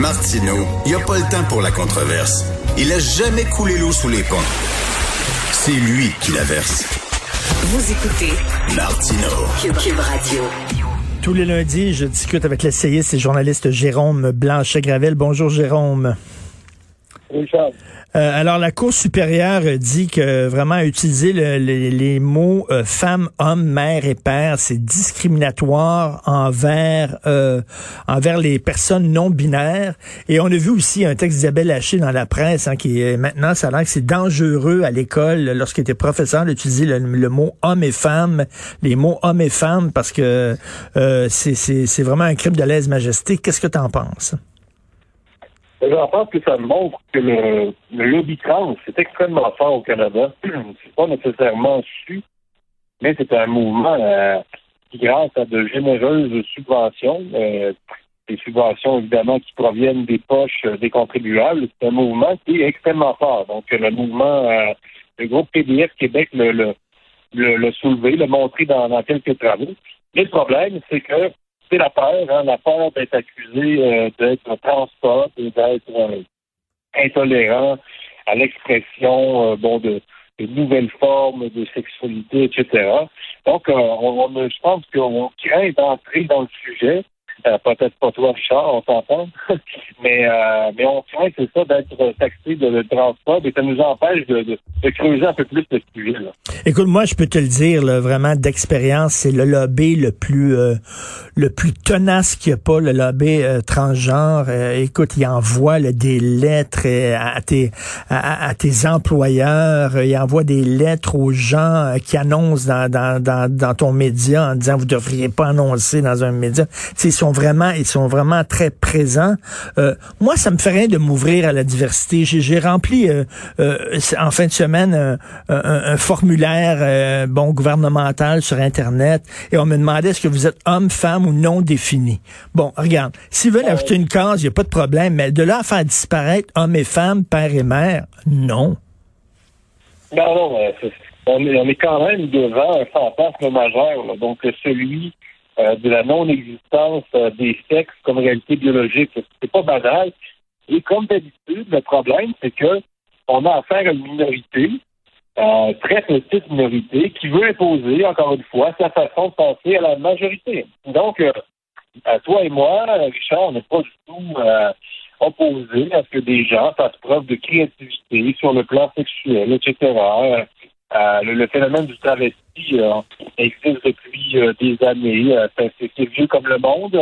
Martineau, il n'y a pas le temps pour la controverse. Il a jamais coulé l'eau sous les ponts. C'est lui qui la verse. Vous écoutez Martineau. Cube, Radio. Tous les lundis, je discute avec l'essayiste et journaliste Jérôme Blanchet-Gravel. Bonjour Jérôme. Richard. Euh, alors, la Cour supérieure dit que vraiment utiliser le, les, les mots euh, femme, homme, mère et père, c'est discriminatoire envers euh, envers les personnes non binaires. Et on a vu aussi un texte d'Isabelle Haché dans la presse hein, qui est maintenant, ça a l'air que c'est dangereux à l'école lorsqu'il était professeur d'utiliser le, le, mot homme et femme, les mots homme et femme, parce que euh, c'est vraiment un crime de lèse-majesté. Qu'est-ce que tu en penses? J'en pense que ça montre que le, lobby trans, c'est extrêmement fort au Canada. c'est pas nécessairement su, mais c'est un mouvement euh, qui, grâce à de généreuses subventions, euh, des subventions évidemment qui proviennent des poches euh, des contribuables, c'est un mouvement qui est extrêmement fort. Donc le mouvement, le groupe PDF Québec le, le, le, le soulevé, le montré dans, dans quelques travaux. Mais le problème, c'est que c'est la peur, hein, la peur d'être accusé euh, d'être transport et d'être euh, intolérant à l'expression euh, bon de, de, nouvelles formes de sexualité, etc. Donc, on, on, je pense qu'on craint d'entrer dans le sujet euh, peut-être pas toi, Richard, on s'entend. mais, euh, mais on craint, c'est ça, d'être taxé de, de transport et ça nous empêche de, de, de, creuser un peu plus le sujet. Là. Écoute, moi, je peux te le dire, là, vraiment, d'expérience, c'est le lobby le plus euh, le plus tenace qu'il n'y a pas, le lobby euh, transgenre. Euh, écoute, il envoie là, des lettres à tes, à, tes employeurs, il envoie des lettres aux gens qui annoncent dans, dans, dans, dans ton média en disant, vous devriez pas annoncer dans un média. Ils sont vraiment, ils sont vraiment très présents. Euh, moi, ça me fait rien de m'ouvrir à la diversité. J'ai rempli euh, euh, en fin de semaine un, formulaire bon gouvernemental sur Internet et on me demandait est-ce que vous êtes homme, femme ou non défini. Bon, regarde, s'ils veulent ajouter une case, il n'y a pas de problème, mais de là à faire disparaître homme et femme, père et mère, non. Non, non, on est, on est quand même devant un fantasme majeur. Donc, celui euh, de la non-existence euh, des sexes comme réalité biologique. C'est pas banal. Et comme d'habitude, le problème, c'est que on a affaire à une minorité, euh, très petite minorité, qui veut imposer, encore une fois, sa façon de penser à la majorité. Donc, toi et moi, Richard, on n'est pas du tout opposés à ce que des gens fassent preuve de créativité sur le plan sexuel, etc. Euh, le, le, phénomène du travesti euh, existe depuis euh, des années. c'est vieux comme le monde.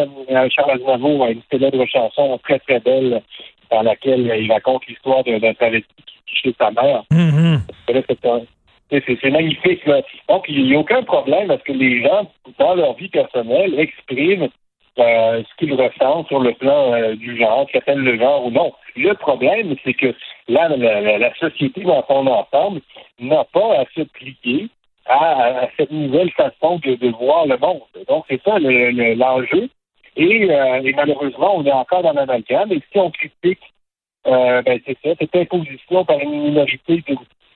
Charles Aznavour a une célèbre chanson très très belle dans laquelle il raconte l'histoire d'un travesti qui chez sa mère. Mm-hmm. C'est magnifique. Là. Donc, il n'y a aucun problème à ce que les gens, dans leur vie personnelle, expriment euh, ce qu'ils ressentent sur le plan euh, du genre, qu'appelle le genre ou non. Le problème, c'est que là, la, société dans son ensemble n'a pas à se plier à, cette nouvelle façon de, voir le monde. Donc, c'est ça l'enjeu. et, euh, et, malheureusement, on est encore dans l'amalgame. Et si on critique, ben, c'est ça, cette imposition par une minorité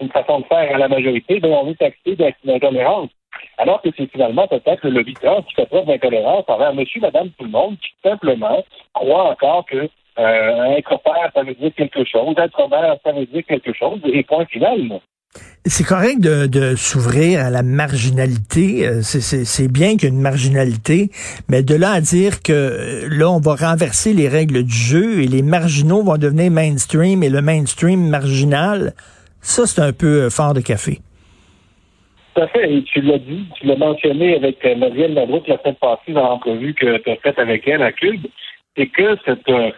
d'une façon de faire à la majorité, ben, on est taxé d'intolérance. Alors que c'est finalement peut-être le lobby qui fait preuve d'intolérance envers monsieur, madame, tout le monde, qui simplement croit encore que euh, être père, ça veut dire quelque chose, être mère, ça veut dire quelque chose, et point final. C'est correct de, de s'ouvrir à la marginalité. Euh, c'est bien qu'il y ait une marginalité, mais de là à dire que euh, là, on va renverser les règles du jeu et les marginaux vont devenir mainstream et le mainstream marginal, ça, c'est un peu fort de café. Tout à fait. Et tu l'as dit, tu l'as mentionné avec euh, Marielle Labrouk la semaine passée dans l'entrevue que tu as faite avec elle à Cube, c'est que cette, euh,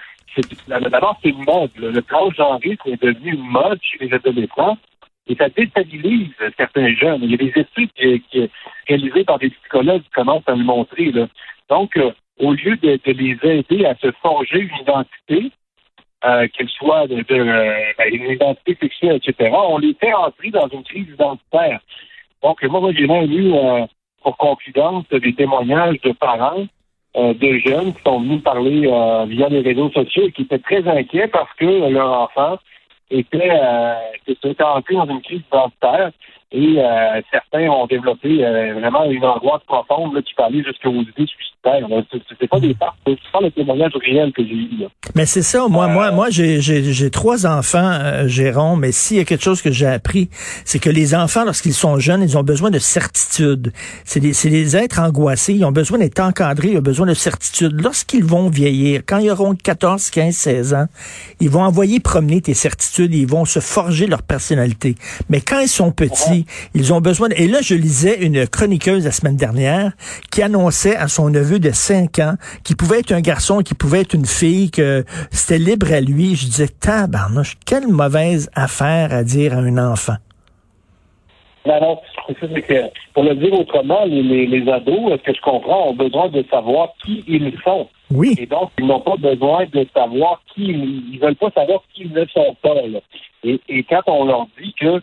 d'abord, c'est une mode. Le transgenrisme est devenu une mode chez les adolescents et ça déstabilise certains jeunes. Il y a des études qui, qui réalisées par des psychologues qui commencent à le montrer. Là. Donc, euh, au lieu de, de, les aider à se forger une identité, euh, qu'elle soit de ben, une identité sexuelle, etc., on les fait entrer dans une crise identitaire. Donc, moi, j'ai même eu, euh, pour confidence, des témoignages de parents euh, de jeunes qui sont venus parler euh, via les réseaux sociaux et qui étaient très inquiets parce que leur enfant était, était entré dans une crise identitaire Et euh, certains ont développé euh, vraiment une angoisse profonde là, qui parlait jusqu'aux idées suicidaires. C'est pas des parts, c'est pas le témoignage réel que j'ai eu. Mais c'est ça, moi, moi, moi, j'ai trois enfants, euh, Jérôme, mais s'il y a quelque chose que j'ai appris, c'est que les enfants, lorsqu'ils sont jeunes, ils ont besoin de certitude. C'est des, des êtres angoissés, ils ont besoin d'être encadrés, ils ont besoin de certitude. Lorsqu'ils vont vieillir, quand ils auront 14, 15, 16 ans, ils vont envoyer promener tes certitudes, ils vont se forger leur personnalité. Mais quand ils sont petits, ils ont besoin... Et là, je lisais une chroniqueuse la semaine dernière qui annonçait à son neveu de 5 ans qu'il pouvait être un garçon, qu'il pouvait être une fille, que c'était libre à lui. Je disais, tabarnouche, quelle mauvaise affaire à dire à un enfant. Non, non, c'est que, pour le dire autrement, les, les, ados, ce que je comprends, ont besoin de savoir qui ils sont. Oui. Et donc, ils n'ont pas besoin de savoir qui ils, veulent pas savoir qui ils ne sont pas. Et, et quand on leur dit que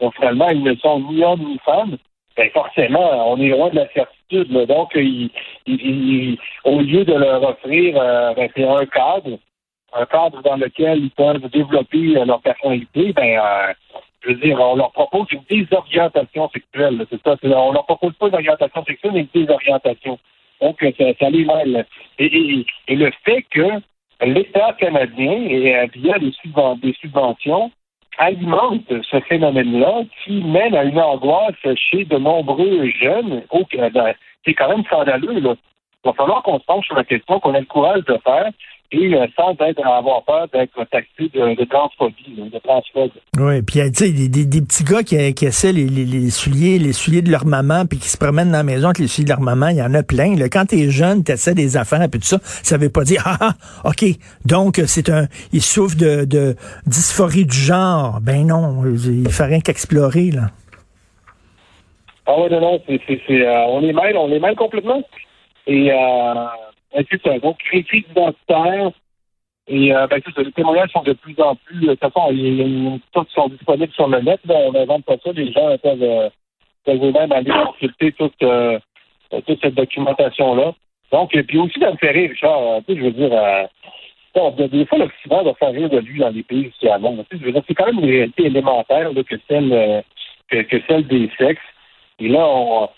donc, finalement, ils ne sont ni hommes ni femmes, ben forcément, on est loin de la certitude. Donc, au lieu de leur offrir euh, ben, un cadre, un cadre dans lequel ils peuvent développer euh, leur personnalité, ben, euh, je veux dire, on leur propose une désorientation sexuelle. C'est ça. On leur propose pas une orientation sexuelle, mais une désorientation. Donc, ça, ça les mêle. Et, et, le fait que l'État canadien, et via des subventions, alimente ce phénomène-là qui mène à une angoisse chez de nombreux jeunes au Canada. C'est quand même scandaleux. Là. Il va falloir qu'on se penche sur la question, qu'on ait le courage de faire et euh, sans être, avoir peur d'être taxé de, de transphobie, de transphobe. Oui, puis tu sais, des, des, petits gars qui, qui essaient les, les, souliers, les souliers de leur maman, puis qui se promènent dans la maison avec les souliers de leur maman, il y en a plein. Là. Quand t'es jeune, t'essaies des affaires, puis tout ça, ça veut pas dire, ah, ah, ok, donc c'est un, il souffre de, de dysphorie du genre. Ben non, il fait rien qu'explorer, là. Ah oui, non, non, c'est, euh, on est mal, on est mal complètement. Et euh, c'est ça. Donc, critique identitaire. Et euh, ben, ça, les témoignages sont de plus en plus. De toute façon, il sont disponibles sur le net. Là, on n'invente pas ça. Les gens peuvent, euh, peuvent même aller consulter toute, euh, toute cette documentation-là. Donc, et puis aussi, ça me fait rire, Richard. Euh, tu sais, je veux dire, euh, bon, des fois, l'Occident doit faire rire de lui dans les pays monde. Tu sais, je c'est quand même une réalité élémentaire là, que celle euh, que, que celle des sexes. Et là, on,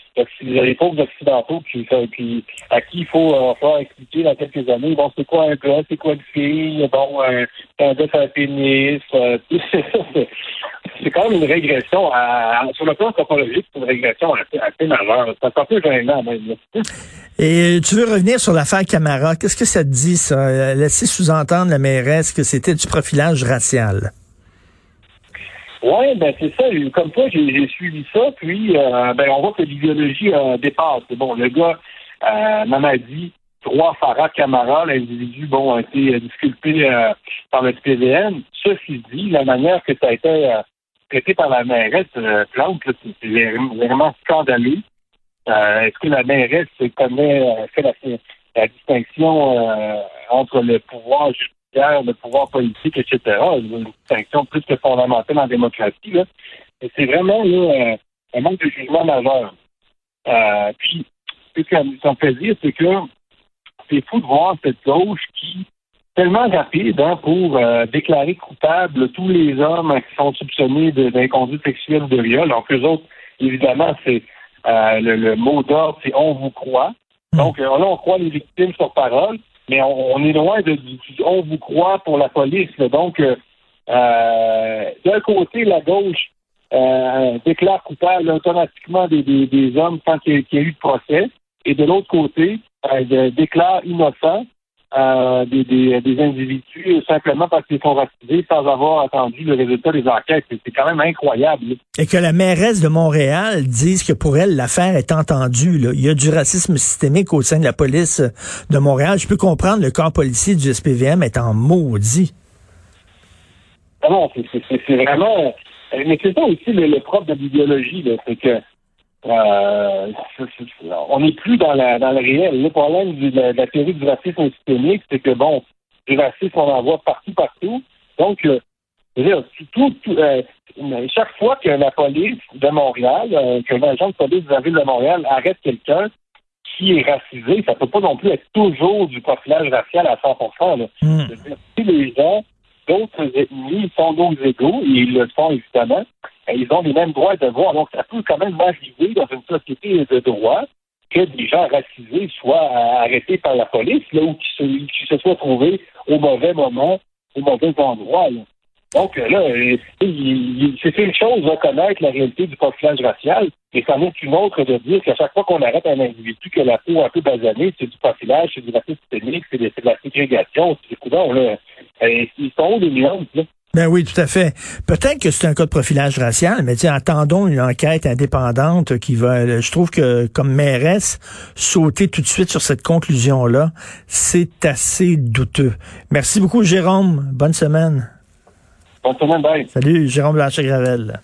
les pauvres occidentaux à qui il faut euh, faire expliquer dans quelques années, bon, c'est quoi un gars, c'est quoi une fille, bon, un, gars, c'est. Euh, c'est quand même une régression. À, sur le plan anthropologique, c'est une régression assez, assez majeure. C'est un peu gênant, même. Et tu veux revenir sur l'affaire Camara. Qu'est-ce que ça te dit, ça? Laisser sous-entendre la mairesse que c'était du profilage racial. Oui, ben c'est ça. Comme toi, j'ai suivi ça, puis euh, ben on voit que l'idéologie euh, dépasse. Bon, le gars euh, Mamadi, trois Farah Camara, l'individu, bon, a été disculpé euh, par le SPVM. Ceci dit, la manière que ça a été euh, traité par la mairesse Plante, c'est vraiment scandaleux. Est-ce que la mairesse connaît, fait la, la distinction entre le pouvoir le pouvoir politique, etc. Une distinction plus que fondamentale en démocratie. Là. Et c'est vraiment là, un manque de jugement majeur. Euh, puis, ce que ça me fait dire, c'est que c'est fou de voir cette gauche qui tellement rapide hein, pour euh, déclarer coupable tous les hommes qui sont soupçonnés d'inconduite sexuelle de viol. Donc, eux autres, évidemment, c'est euh, le, mot d'ordre, c'est on vous croit. Donc, là, on croit les victimes sur parole mais on, est loin de, on vous croit pour la police. Donc, euh, euh, d'un côté, la gauche euh, déclare coupable automatiquement des, des, hommes sans qu'il y, ait eu de procès, et de l'autre côté, déclare innocent euh, des, des, des, individus simplement parce qu'ils sont racisés sans avoir attendu le résultat des enquêtes. C'est quand même incroyable. Et que la mairesse de Montréal dise que pour elle, l'affaire est entendue. Là. Il y a du racisme systémique au sein de la police de Montréal. Je peux comprendre le corps policier du SPVM est en maudit. Ah non, c'est vraiment... Mais c'est ça aussi le, le propre de l'idéologie. C'est que euh, on n'est plus dans, la, dans le réel. Le problème de la, théorie du racisme systémique, c'est que, bon, du racisme, on en voit partout, partout. Donc, euh, tout, euh, chaque fois que la police de Montréal, euh, que l'agent de police de la ville de Montréal arrête quelqu'un qui est racisé, ça peut pas non plus être toujours du profilage racial à 100 là. Hmm. Si les gens d'autres ethnies sont nos égaux, et ils le font évidemment. ils ont les mêmes droits et devoirs. Donc, ça peut quand même arriver dans une société de droit que des gens racisés soient arrêtés par la police, là, ou qui se, se soient trouvés au mauvais moment, au mauvais endroit. Donc là, euh, c'est une chose de reconnaître la réalité du profilage racial, et c'en est une autre de dire qu'à chaque fois qu'on arrête un individu que la peau un peu basanée, c'est du profilage, c'est du racisme systémique, c'est de, la ségrégation, c'est du là. Euh, ils sont les nuances, là? Ben oui, tout à fait. Peut-être que c'est un cas de profilage racial, mais attendons une enquête indépendante qui va, je trouve que comme mairesse, sauter tout de suite sur cette conclusion-là, c'est assez douteux. Merci beaucoup, Jérôme. Bonne semaine. Bonne semaine, bye. Salut, Jérôme Blanchet-Gravel.